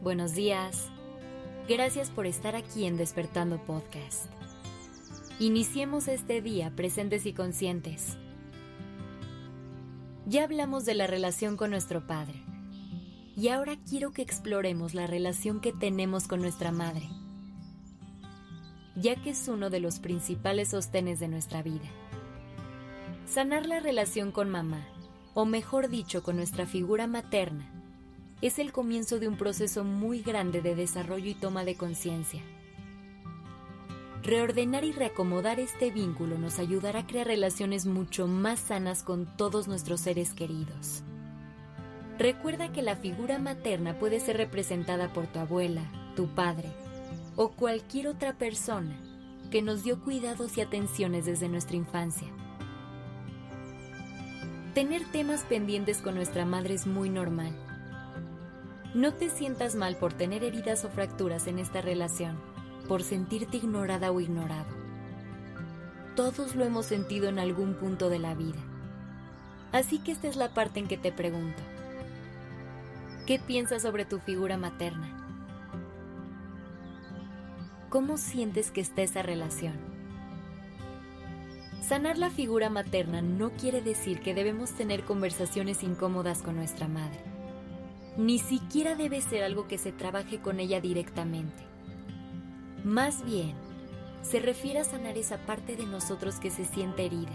buenos días. Gracias por estar aquí en Despertando Podcast. Iniciemos este día presentes y conscientes. Ya hablamos de la relación con nuestro Padre. Y ahora quiero que exploremos la relación que tenemos con nuestra Madre, ya que es uno de los principales sostenes de nuestra vida. Sanar la relación con mamá, o mejor dicho, con nuestra figura materna, es el comienzo de un proceso muy grande de desarrollo y toma de conciencia. Reordenar y reacomodar este vínculo nos ayudará a crear relaciones mucho más sanas con todos nuestros seres queridos. Recuerda que la figura materna puede ser representada por tu abuela, tu padre o cualquier otra persona que nos dio cuidados y atenciones desde nuestra infancia. Tener temas pendientes con nuestra madre es muy normal. No te sientas mal por tener heridas o fracturas en esta relación, por sentirte ignorada o ignorado. Todos lo hemos sentido en algún punto de la vida. Así que esta es la parte en que te pregunto. ¿Qué piensas sobre tu figura materna? ¿Cómo sientes que está esa relación? Sanar la figura materna no quiere decir que debemos tener conversaciones incómodas con nuestra madre. Ni siquiera debe ser algo que se trabaje con ella directamente. Más bien, se refiere a sanar esa parte de nosotros que se siente herida.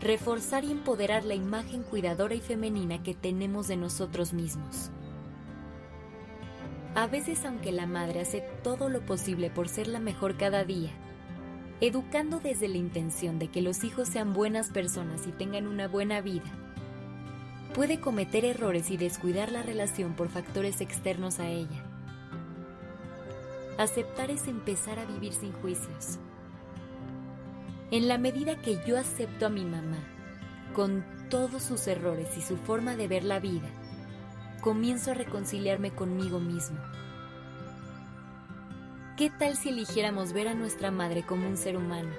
Reforzar y empoderar la imagen cuidadora y femenina que tenemos de nosotros mismos. A veces, aunque la madre hace todo lo posible por ser la mejor cada día, educando desde la intención de que los hijos sean buenas personas y tengan una buena vida, puede cometer errores y descuidar la relación por factores externos a ella. Aceptar es empezar a vivir sin juicios. En la medida que yo acepto a mi mamá, con todos sus errores y su forma de ver la vida, comienzo a reconciliarme conmigo mismo ¿Qué tal si eligiéramos ver a nuestra madre como un ser humano?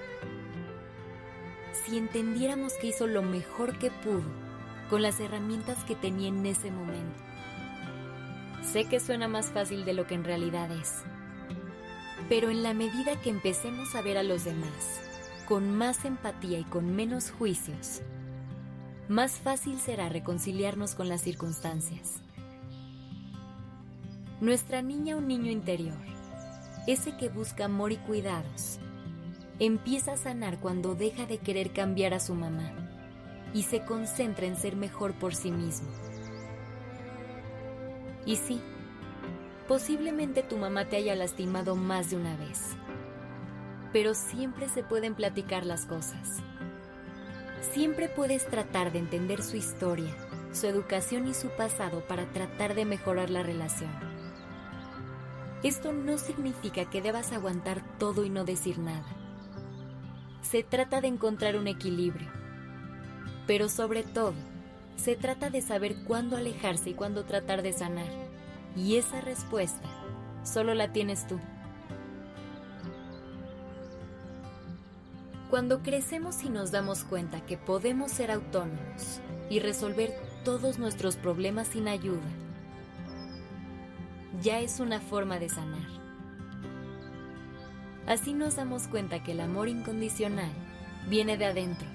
Si entendiéramos que hizo lo mejor que pudo con las herramientas que tenía en ese momento. Sé que suena más fácil de lo que en realidad es, pero en la medida que empecemos a ver a los demás con más empatía y con menos juicios, más fácil será reconciliarnos con las circunstancias. Nuestra niña o niño interior ese que busca amor y cuidados, empieza a sanar cuando deja de querer cambiar a su mamá y se concentra en ser mejor por sí mismo. Y sí, posiblemente tu mamá te haya lastimado más de una vez, pero siempre se pueden platicar las cosas. Siempre puedes tratar de entender su historia, su educación y su pasado para tratar de mejorar la relación. Esto no significa que debas aguantar todo y no decir nada. Se trata de encontrar un equilibrio. Pero sobre todo, se trata de saber cuándo alejarse y cuándo tratar de sanar. Y esa respuesta solo la tienes tú. Cuando crecemos y nos damos cuenta que podemos ser autónomos y resolver todos nuestros problemas sin ayuda, ya es una forma de sanar. Así nos damos cuenta que el amor incondicional viene de adentro.